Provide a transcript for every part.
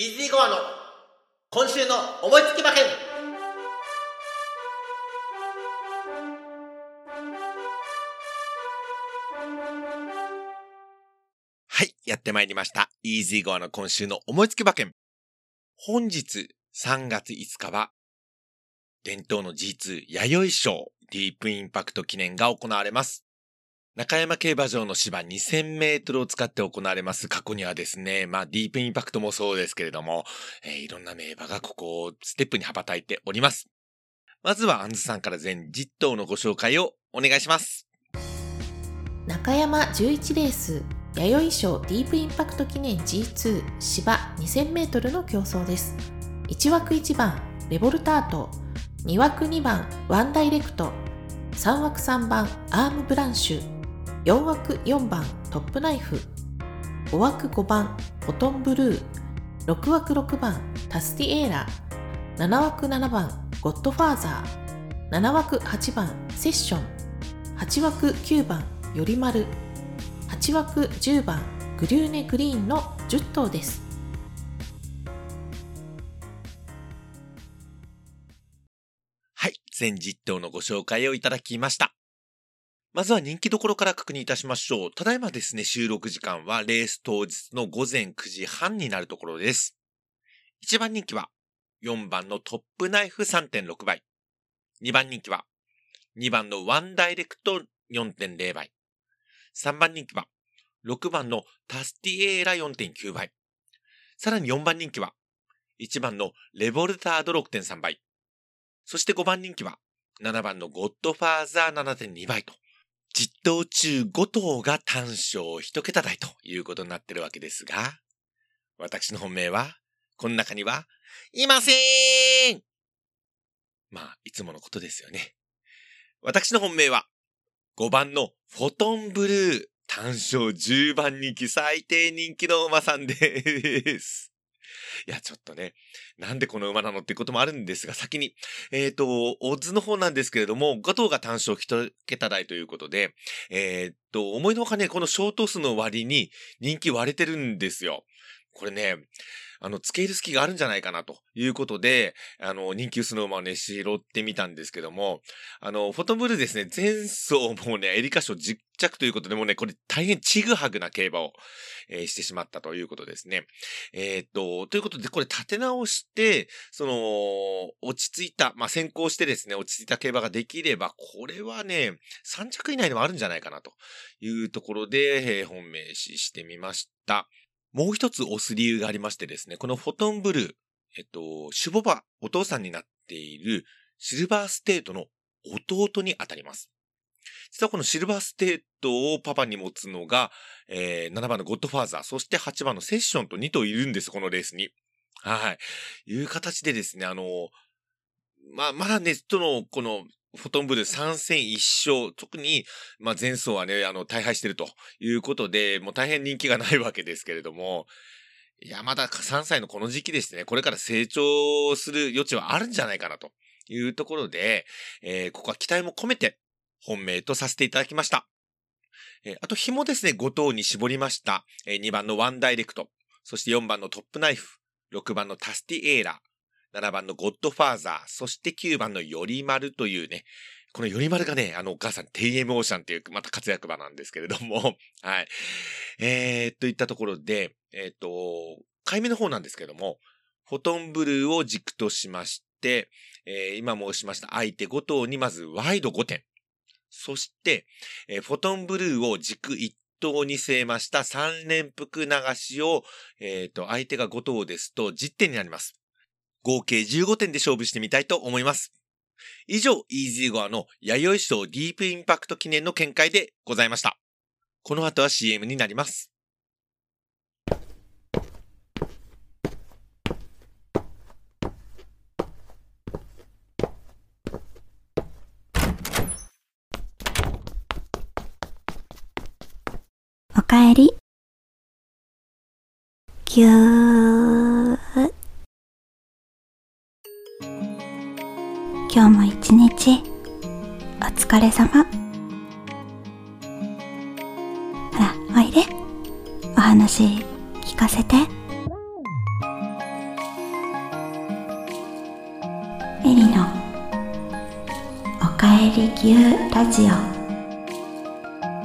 イージーゴアの今週の思いつき馬券はい、やってまいりました。イージーゴアの今週の思いつき馬券。本日3月5日は、伝統の G2 弥生賞ディープインパクト記念が行われます。中山競馬場の芝2000メートルを使って行われます過去にはですね、まあディープインパクトもそうですけれども、えー、いろんな名馬がここをステップに羽ばたいております。まずはアンズさんから全10頭のご紹介をお願いします。中山11レース、弥生賞ディープインパクト記念 G2 芝2000メートルの競争です。1枠1番、レボルタート、2枠2番、ワンダイレクト、3枠3番、アームブランシュ、4枠4番トップナイフ。5枠5番フォトンブルー。6枠6番タスティエーラ。7枠7番ゴッドファーザー。7枠8番セッション。8枠9番よりまる。8枠10番グリューネグリーンの10頭です。はい全10頭のご紹介をいただきました。まずは人気どころから確認いたしましょう。ただいまですね、収録時間はレース当日の午前9時半になるところです。1番人気は4番のトップナイフ3.6倍。2番人気は2番のワンダイレクト4.0倍。3番人気は6番のタスティエーラ4.9倍。さらに4番人気は1番のレボルタード6.3倍。そして5番人気は7番のゴッドファーザー7.2倍と10頭中5頭が単勝1桁台ということになってるわけですが、私の本命は、この中には、いませんまあ、いつものことですよね。私の本命は、5番のフォトンブルー、単勝10番人気最低人気の馬さんです。いや、ちょっとね、なんでこの馬なのっていうこともあるんですが、先に、えっ、ー、と、オッズの方なんですけれども、5頭が単勝1桁台ということで、えっ、ー、と、思いのほかね、このショート数の割に人気割れてるんですよ。これね、あの、付け入る隙があるんじゃないかなということで、あの、人気薄の馬をね、拾ってみたんですけども、あの、フォトブルですね、前走もね、エリカ賞実着ということでもうね、これ大変ちぐはぐな競馬を、えー、してしまったということですね。えー、っと、ということで、これ立て直して、その、落ち着いた、まあ、先行してですね、落ち着いた競馬ができれば、これはね、3着以内でもあるんじゃないかなというところで、えー、本命視してみました。もう一つ押す理由がありましてですね、このフォトンブルー、えっと、シュボバ、お父さんになっているシルバーステートの弟にあたります。実はこのシルバーステートをパパに持つのが、えー、7番のゴッドファーザー、そして8番のセッションと2頭いるんです、このレースに。はい。いう形でですね、あの、まあ、まだね、との、この、フォトンブルー3戦1勝。特に、まあ、前走はね、あの、大敗してるということで、もう大変人気がないわけですけれども、いや、まだ3歳のこの時期ですね、これから成長する余地はあるんじゃないかなというところで、えー、ここは期待も込めて本命とさせていただきました。えー、あと紐ですね、5頭に絞りました。えー、2番のワンダイレクト、そして4番のトップナイフ、6番のタスティエーラ、7番のゴッドファーザー、そして9番のよりまるというね、このよりまるがね、あのお母さん、テイエムオーシャンっていう、また活躍場なんですけれども、はい。えー、といったところで、えっ、ー、と、回目の方なんですけども、フォトンブルーを軸としまして、えー、今申しました相手5頭にまずワイド5点。そして、えー、フォトンブルーを軸1頭に据えました3連複流しを、えっ、ー、と、相手が5頭ですと10点になります。合計15点で勝負してみたいと思います。以上、イージーゴアの弥生賞ディープインパクト記念の見解でございました。この後は CM になります。おかえり。ぎゅー。今日も一日お疲れ様。ほらおいで。お話聞かせて。エリの「おかえり牛ラジオ」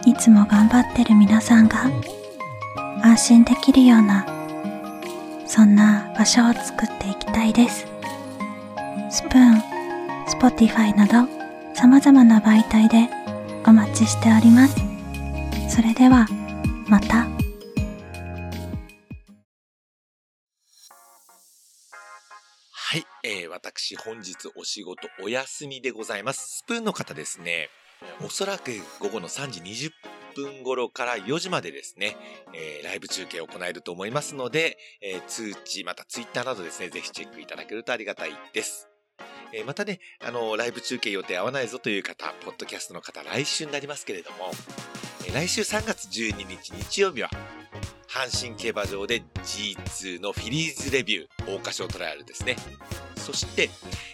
いつも頑張ってる皆さんが安心できるようなそんな場所を作っていきたいです。スプーン Spotify など様々な媒体でお待ちしておりますそれではまた。はい、えー、私本日お仕事お休みでございます。スプーンの方ですね、おそらく午後の3時20分頃から4時までですね、えーライブ中継を行えると思いますので、えー通知、またツイッターなどですね、ぜひチェックいただけるとありがたいです。えーまたね、あのライブ中継予定合わないぞという方、ポッドキャストの方、来週になりますけれども、えー来週3月12日日曜日は、阪神競馬場で G2 のフィリーズレビュー、桜花賞トライアルですね。そして、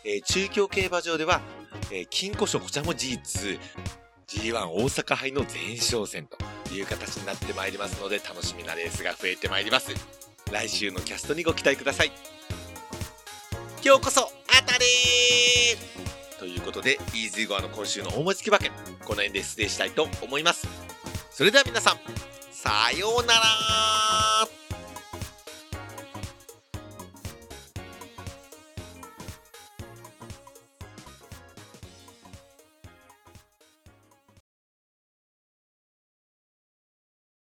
えー中京競馬場では、えー金庫賞、こちらも G2、G1 大阪杯の前哨戦という形になってまいりますので、楽しみなレースが増えてまいります。来週のキャストにご期待ください。今日こそたりということで、イーズイゴアの今週の大文字馬券、この辺で失礼したいと思います。それでは皆さん、さようなら